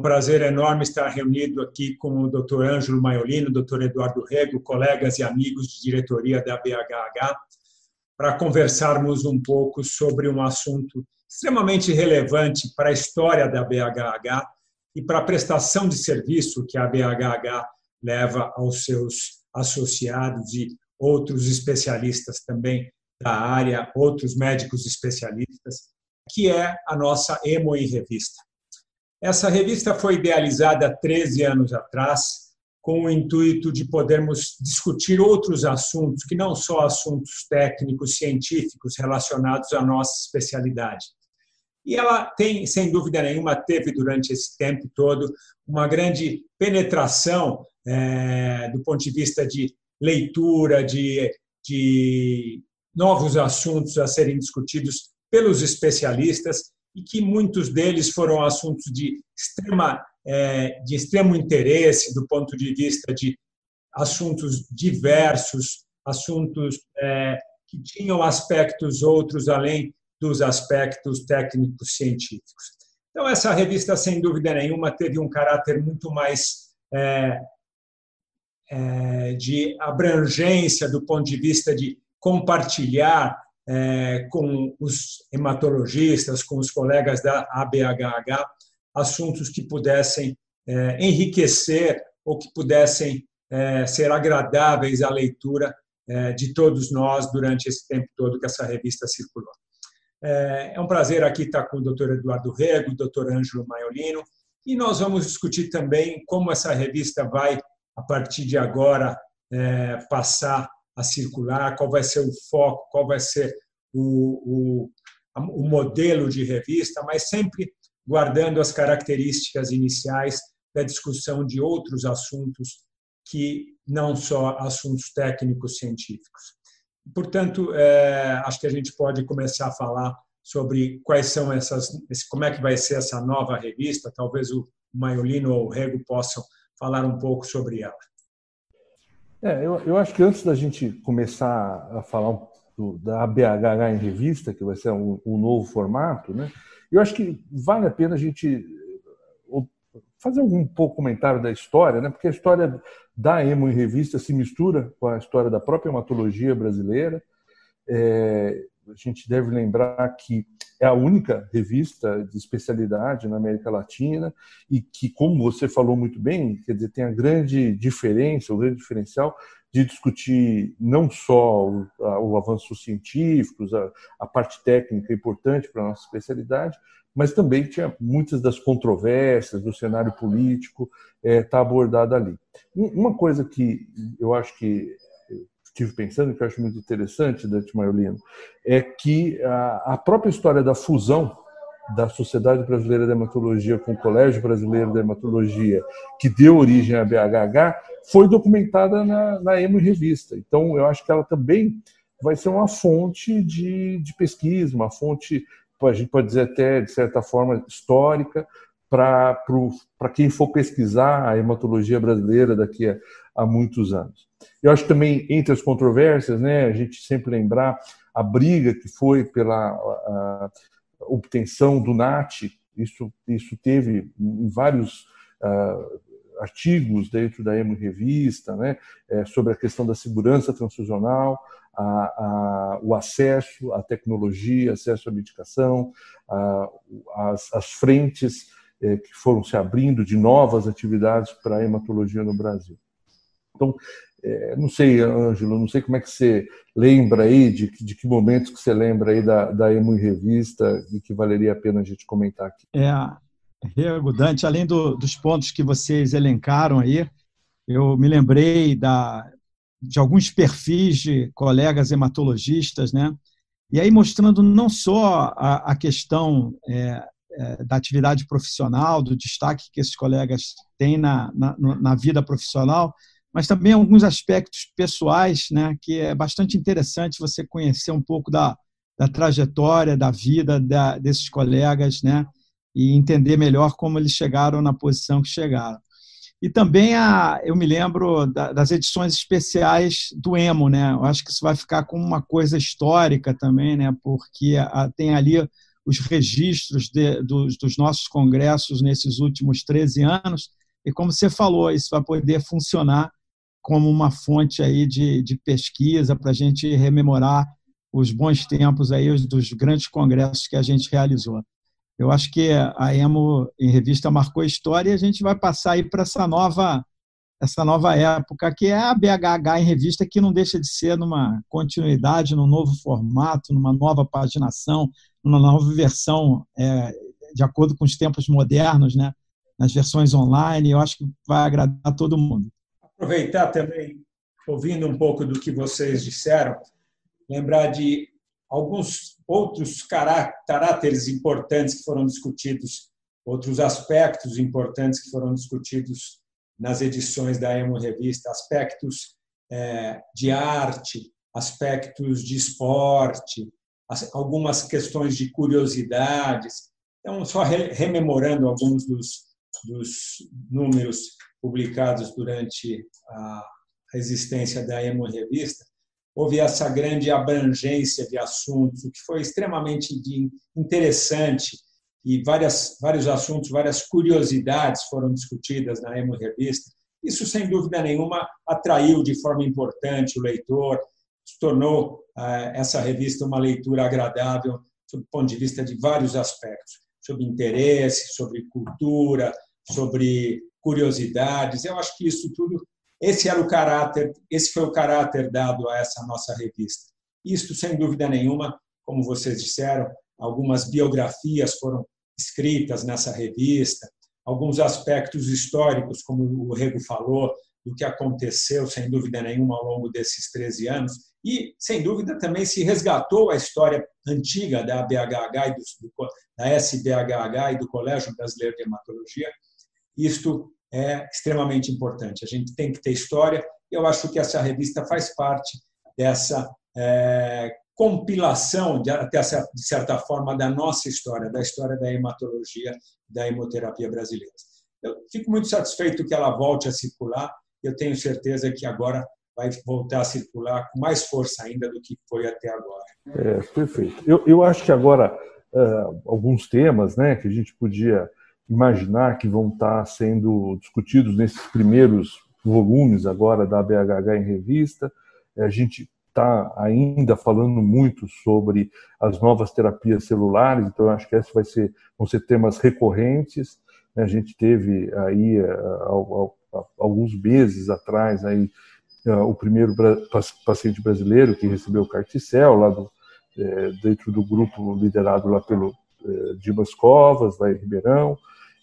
um prazer enorme estar reunido aqui com o Dr. Ângelo Maiolino, Dr. Eduardo Rego, colegas e amigos de diretoria da BHH, para conversarmos um pouco sobre um assunto extremamente relevante para a história da BHH e para a prestação de serviço que a BHH leva aos seus associados e outros especialistas também da área, outros médicos especialistas, que é a nossa Emo em Revista. Essa revista foi idealizada há 13 anos atrás, com o intuito de podermos discutir outros assuntos, que não só assuntos técnicos, científicos relacionados à nossa especialidade. E ela tem, sem dúvida nenhuma, teve durante esse tempo todo uma grande penetração é, do ponto de vista de leitura, de, de novos assuntos a serem discutidos pelos especialistas e que muitos deles foram assuntos de, extrema, é, de extremo interesse do ponto de vista de assuntos diversos, assuntos é, que tinham aspectos outros além dos aspectos técnicos científicos. Então, essa revista, sem dúvida nenhuma, teve um caráter muito mais é, é, de abrangência do ponto de vista de compartilhar é, com os hematologistas, com os colegas da ABHH, assuntos que pudessem é, enriquecer ou que pudessem é, ser agradáveis à leitura é, de todos nós durante esse tempo todo que essa revista circulou. É, é um prazer aqui estar com o Dr. Eduardo Rego, o Dr. Ângelo Maiolino, e nós vamos discutir também como essa revista vai, a partir de agora, é, passar a circular, qual vai ser o foco, qual vai ser o, o, o modelo de revista, mas sempre guardando as características iniciais da discussão de outros assuntos que não só assuntos técnicos científicos. Portanto, é, acho que a gente pode começar a falar sobre quais são essas, como é que vai ser essa nova revista. Talvez o Maiolino ou o Rego possam falar um pouco sobre ela. É, eu, eu acho que antes da gente começar a falar do, da ABHH em revista, que vai ser um, um novo formato, né? eu acho que vale a pena a gente fazer um pouco comentário da história, né? porque a história da emo em revista se mistura com a história da própria hematologia brasileira. É, a gente deve lembrar que é a única revista de especialidade na América Latina e que, como você falou muito bem, quer dizer, tem a grande diferença, o grande diferencial de discutir não só o, a, o avanço científico, a, a, parte técnica importante para a nossa especialidade, mas também tinha muitas das controvérsias do cenário político está é, abordada ali. Uma coisa que eu acho que estive pensando, que eu acho muito interessante, Dante Maiolino, é que a, a própria história da fusão da Sociedade Brasileira de Hematologia com o Colégio Brasileiro de Hematologia, que deu origem à BHH, foi documentada na, na Emo Revista. Então, eu acho que ela também vai ser uma fonte de, de pesquisa, uma fonte, a gente pode dizer até, de certa forma, histórica, para quem for pesquisar a hematologia brasileira daqui a, a, muitos anos. Eu acho também, entre as controvérsias, né, a gente sempre lembrar a briga que foi pela a, obtenção do NAT, isso, isso teve em vários uh, artigos dentro da EMO Revista, né, é, sobre a questão da segurança transfusional, a, a, o acesso à tecnologia, acesso à medicação, a, as, as, frentes é, que foram se abrindo de novas atividades para a hematologia no Brasil. Então, é, não sei, Ângelo, não sei como é que você lembra aí, de, de que momentos que você lembra aí da, da Emo em Revista e que valeria a pena a gente comentar aqui. É, Rego, Dante, além do, dos pontos que vocês elencaram aí, eu me lembrei da, de alguns perfis de colegas hematologistas, né? E aí mostrando não só a, a questão é, é, da atividade profissional, do destaque que esses colegas têm na, na, na vida profissional, mas também alguns aspectos pessoais, né, que é bastante interessante você conhecer um pouco da, da trajetória, da vida da, desses colegas, né, e entender melhor como eles chegaram na posição que chegaram. E também a, eu me lembro da, das edições especiais do Emo, né? Eu acho que isso vai ficar como uma coisa histórica também, né? Porque a, tem ali os registros de, dos, dos nossos congressos nesses últimos 13 anos, e como você falou, isso vai poder funcionar como uma fonte aí de, de pesquisa para a gente rememorar os bons tempos aí dos grandes congressos que a gente realizou. Eu acho que a Emo em revista marcou a história e a gente vai passar aí para essa nova essa nova época que é a BHH em revista que não deixa de ser numa continuidade, num novo formato, numa nova paginação, numa nova versão é, de acordo com os tempos modernos, né? Nas versões online, eu acho que vai agradar todo mundo. Aproveitar também, ouvindo um pouco do que vocês disseram, lembrar de alguns outros caráteres importantes que foram discutidos, outros aspectos importantes que foram discutidos nas edições da Emo Revista, aspectos é, de arte, aspectos de esporte, algumas questões de curiosidades. Então, só rememorando alguns dos, dos números publicados durante a existência da Emo Revista, houve essa grande abrangência de assuntos, o que foi extremamente interessante e várias, vários assuntos, várias curiosidades foram discutidas na Emo Revista. Isso, sem dúvida nenhuma, atraiu de forma importante o leitor, tornou eh, essa revista uma leitura agradável, sob o ponto de vista de vários aspectos, sobre interesse, sobre cultura, sobre curiosidades. Eu acho que isso tudo esse era o caráter, esse foi o caráter dado a essa nossa revista. Isto, sem dúvida nenhuma, como vocês disseram, algumas biografias foram escritas nessa revista, alguns aspectos históricos, como o Rego falou, do que aconteceu, sem dúvida nenhuma, ao longo desses 13 anos, e, sem dúvida, também se resgatou a história antiga da BHH e do, da SBHH e do Colégio Brasileiro de Hematologia. Isto é extremamente importante. A gente tem que ter história. Eu acho que essa revista faz parte dessa é, compilação, de, até de certa forma, da nossa história, da história da hematologia, da hemoterapia brasileira. Eu fico muito satisfeito que ela volte a circular. Eu tenho certeza que agora vai voltar a circular com mais força ainda do que foi até agora. É, perfeito. Eu, eu acho que agora uh, alguns temas, né, que a gente podia imaginar que vão estar sendo discutidos nesses primeiros volumes agora da BHH em revista. A gente está ainda falando muito sobre as novas terapias celulares, então eu acho que esses vai ser, vão ser temas recorrentes. A gente teve aí eh, alguns meses atrás aí eh, o primeiro paciente brasileiro que recebeu o carticel lá do, dentro do grupo liderado lá pelo Dimas Covas, lá em Ribeirão.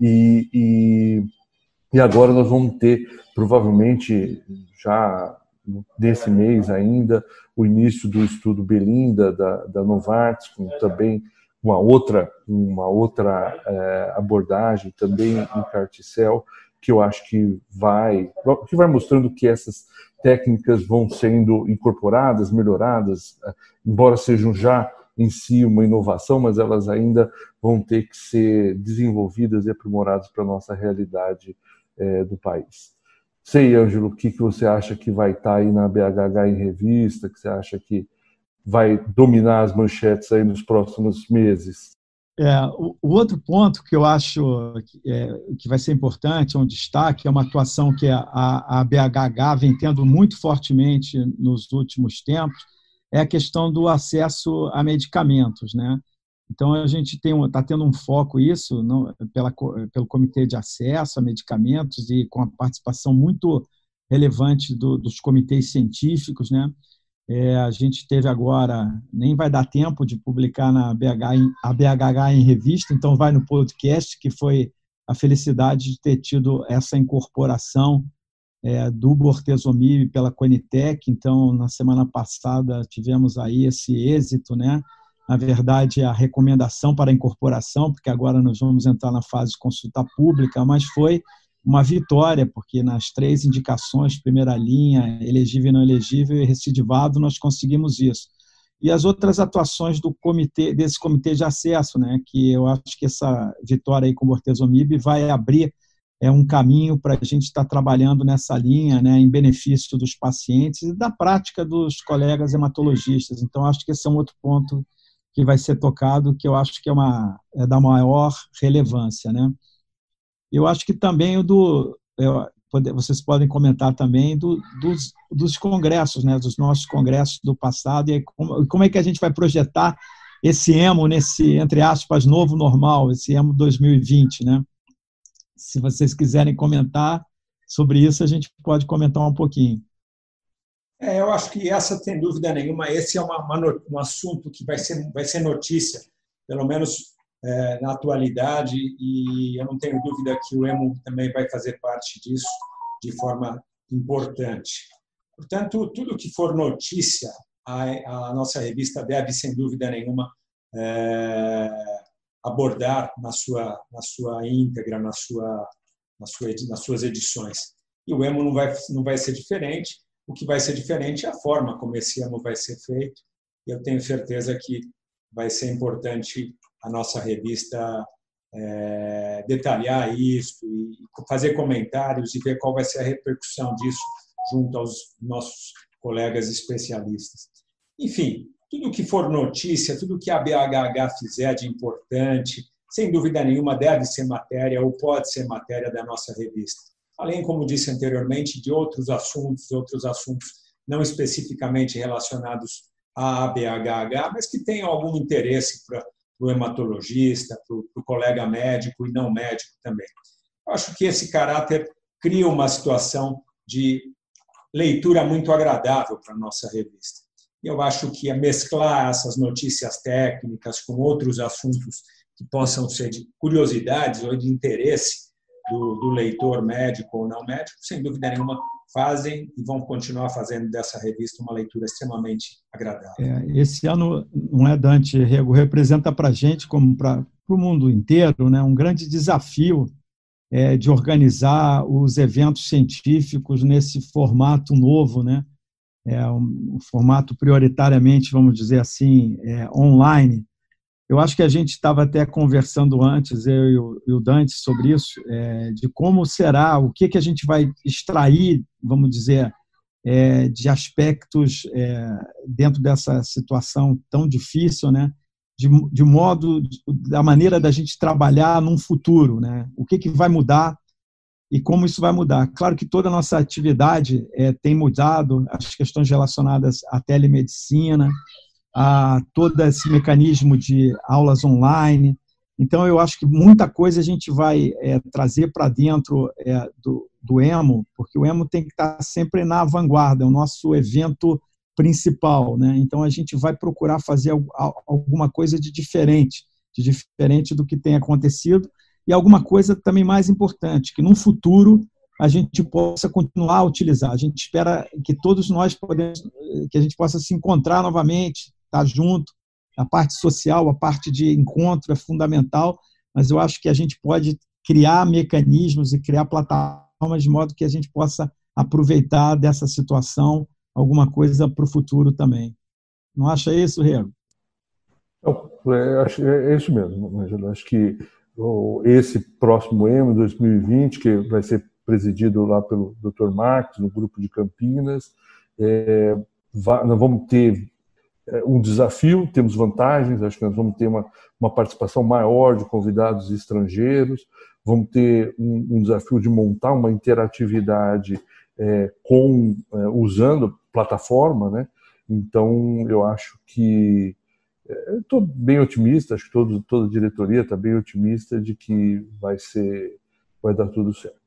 E, e, e agora nós vamos ter, provavelmente, já nesse mês ainda, o início do estudo Belinda, da, da Novartis, com também uma outra, uma outra é, abordagem, também em carticel, que eu acho que vai, que vai mostrando que essas técnicas vão sendo incorporadas, melhoradas, embora sejam já em si uma inovação, mas elas ainda vão ter que ser desenvolvidas e aprimoradas para a nossa realidade é, do país. Sei, Ângelo, o que, que você acha que vai estar tá aí na BHH em revista, que você acha que vai dominar as manchetes aí nos próximos meses? É, o, outro ponto que eu acho que, é, que, vai ser importante, é um destaque, é uma atuação que a, a BHH vem tendo muito fortemente nos últimos tempos, é a questão do acesso a medicamentos, né? Então a gente está tendo um foco isso não, pela, pelo comitê de acesso a medicamentos e com a participação muito relevante do, dos comitês científicos, né? É, a gente teve agora, nem vai dar tempo de publicar na BH, a BHH em revista, então vai no podcast, que foi a felicidade de ter tido essa incorporação é, do bortezomib pela Conitec. Então, na semana passada tivemos aí esse êxito, né? Na verdade, a recomendação para incorporação, porque agora nós vamos entrar na fase de consulta pública, mas foi uma vitória, porque nas três indicações, primeira linha, elegível não elegível e recidivado, nós conseguimos isso. E as outras atuações do comitê, desse comitê de acesso, né, que eu acho que essa vitória aí com o Bortezomib vai abrir é um caminho para a gente estar tá trabalhando nessa linha, né, em benefício dos pacientes e da prática dos colegas hematologistas. Então, acho que esse é um outro ponto que vai ser tocado, que eu acho que é, uma, é da maior relevância. Né? Eu acho que também o do. Eu, vocês podem comentar também do, dos, dos congressos, né, dos nossos congressos do passado, e como, como é que a gente vai projetar esse emo nesse, entre aspas, novo normal, esse emo 2020, né? Se vocês quiserem comentar sobre isso, a gente pode comentar um pouquinho. É, eu acho que essa, sem dúvida nenhuma, esse é uma, uma, um assunto que vai ser, vai ser notícia, pelo menos é, na atualidade, e eu não tenho dúvida que o EMO também vai fazer parte disso de forma importante. Portanto, tudo que for notícia, a, a nossa revista deve, sem dúvida nenhuma, é, abordar na sua, na sua íntegra, na sua, na sua, nas suas edições. E o EMO não vai, não vai ser diferente o que vai ser diferente é a forma como esse ano vai ser feito. E eu tenho certeza que vai ser importante a nossa revista é, detalhar isso e fazer comentários e ver qual vai ser a repercussão disso junto aos nossos colegas especialistas. Enfim, tudo que for notícia, tudo que a BHH fizer de importante, sem dúvida nenhuma deve ser matéria ou pode ser matéria da nossa revista além, como disse anteriormente, de outros assuntos, outros assuntos não especificamente relacionados à ABHH, mas que tenham algum interesse para o hematologista, para o colega médico e não médico também. Eu acho que esse caráter cria uma situação de leitura muito agradável para a nossa revista. Eu acho que mesclar essas notícias técnicas com outros assuntos que possam ser de curiosidades ou de interesse do, do leitor médico ou não médico, sem dúvida nenhuma, fazem e vão continuar fazendo dessa revista uma leitura extremamente agradável. É, esse ano, não é, Dante Rego, representa para a gente, como para o mundo inteiro, né, um grande desafio é, de organizar os eventos científicos nesse formato novo, né? É um, formato prioritariamente, vamos dizer assim, é, online, eu acho que a gente estava até conversando antes, eu e o Dante, sobre isso, é, de como será, o que, que a gente vai extrair, vamos dizer, é, de aspectos é, dentro dessa situação tão difícil, né? De, de modo, da maneira da gente trabalhar num futuro, né? O que, que vai mudar e como isso vai mudar. Claro que toda a nossa atividade é, tem mudado, as questões relacionadas à telemedicina, a todo esse mecanismo de aulas online. Então, eu acho que muita coisa a gente vai é, trazer para dentro é, do, do EMO, porque o EMO tem que estar sempre na vanguarda, é o nosso evento principal. Né? Então, a gente vai procurar fazer alguma coisa de diferente, de diferente do que tem acontecido, e alguma coisa também mais importante, que no futuro a gente possa continuar a utilizar. A gente espera que todos nós podemos, que a gente possa se encontrar novamente, estar junto. A parte social, a parte de encontro é fundamental, mas eu acho que a gente pode criar mecanismos e criar plataformas de modo que a gente possa aproveitar dessa situação alguma coisa para o futuro também. Não acha isso, Rego? é, é, é isso mesmo, eu acho que esse próximo EMO 2020, que vai ser presidido lá pelo Dr. Marcos, no grupo de Campinas, é, nós vamos ter é, um desafio, temos vantagens, acho que nós vamos ter uma, uma participação maior de convidados estrangeiros, vamos ter um, um desafio de montar uma interatividade é, com é, usando plataforma, né? Então eu acho que estou bem otimista, acho que todo, toda a diretoria está bem otimista de que vai ser, vai dar tudo certo.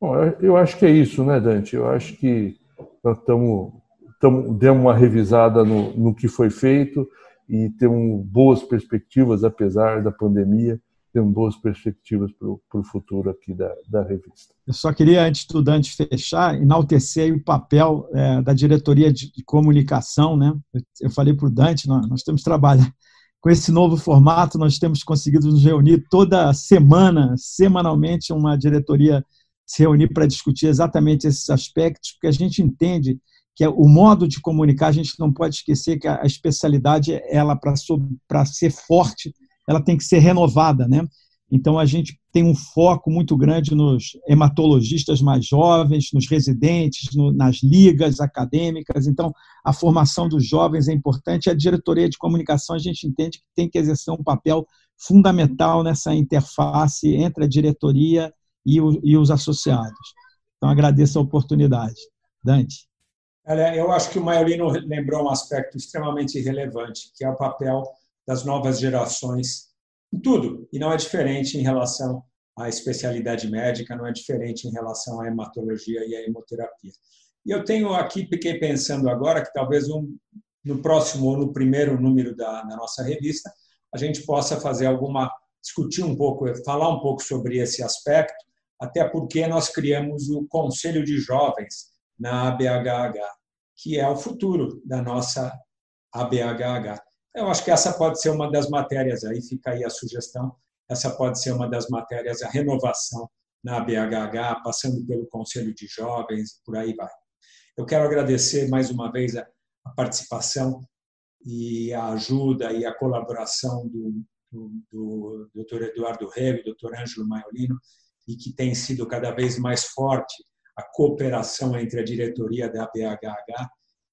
Bom, eu acho que é isso, né, Dante? Eu acho que nós estamos tamo, demos uma revisada no, no que foi feito e temos boas perspectivas, apesar da pandemia, temos boas perspectivas para o futuro aqui da, da revista. Eu só queria, antes do Dante fechar, enaltecer o papel é, da diretoria de, de, comunicação. Né? Eu, eu falei para o Dante, nós, nós temos que trabalhar com esse novo formato, nós temos conseguido nos reunir toda semana, semanalmente, uma diretoria se reunir para discutir exatamente esses aspectos, porque a gente entende que é o modo de comunicar, a gente não pode esquecer que a especialidade, ela para ser forte, ela tem que ser renovada, né? Então, a gente tem um foco muito grande nos hematologistas mais jovens, nos residentes, no, nas ligas acadêmicas. Então, a formação dos jovens é importante. A diretoria de comunicação, a gente entende que tem que exercer um papel fundamental nessa interface entre a diretoria e, o, e os associados. Então, agradeço a oportunidade. Dante. Eu acho que o Maiorino lembrou um aspecto extremamente relevante, que é o papel das novas gerações em tudo. E não é diferente em relação à especialidade médica, não é diferente em relação à hematologia e à hemoterapia. E eu tenho aqui, fiquei pensando agora que talvez um, no próximo ou no primeiro número da, da nossa revista, a gente possa fazer alguma, discutir um pouco, falar um pouco sobre esse aspecto, até porque nós criamos o Conselho de Jovens na ABHH, que é o futuro da nossa ABHH. Eu acho que essa pode ser uma das matérias, aí fica aí a sugestão, essa pode ser uma das matérias, a renovação na BHH, passando pelo Conselho de Jovens, por aí vai. Eu quero agradecer mais uma vez a, participação e a ajuda e a colaboração do, do, do Dr. Eduardo Rego, Dr. Ângelo Maiolino, e que tem sido cada vez mais forte a cooperação entre a diretoria da BHH.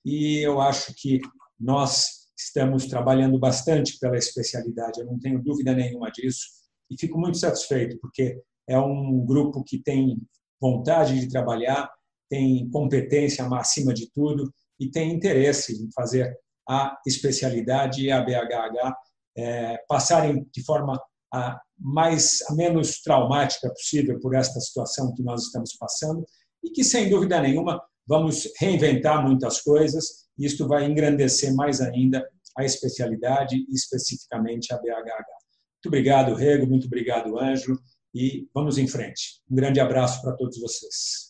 E eu acho que nós estamos trabalhando bastante pela especialidade, eu não tenho dúvida nenhuma disso, e fico muito satisfeito, porque é um grupo que tem vontade de trabalhar, tem competência acima de tudo e tem interesse em fazer a especialidade e a BHH é, passarem de forma a mais a menos traumática possível por esta situação que nós estamos passando e que sem dúvida nenhuma vamos reinventar muitas coisas isto vai engrandecer mais ainda a especialidade especificamente a BHH. Muito obrigado, Rego, muito obrigado, Ângelo, e vamos em frente. Um grande abraço para todos vocês.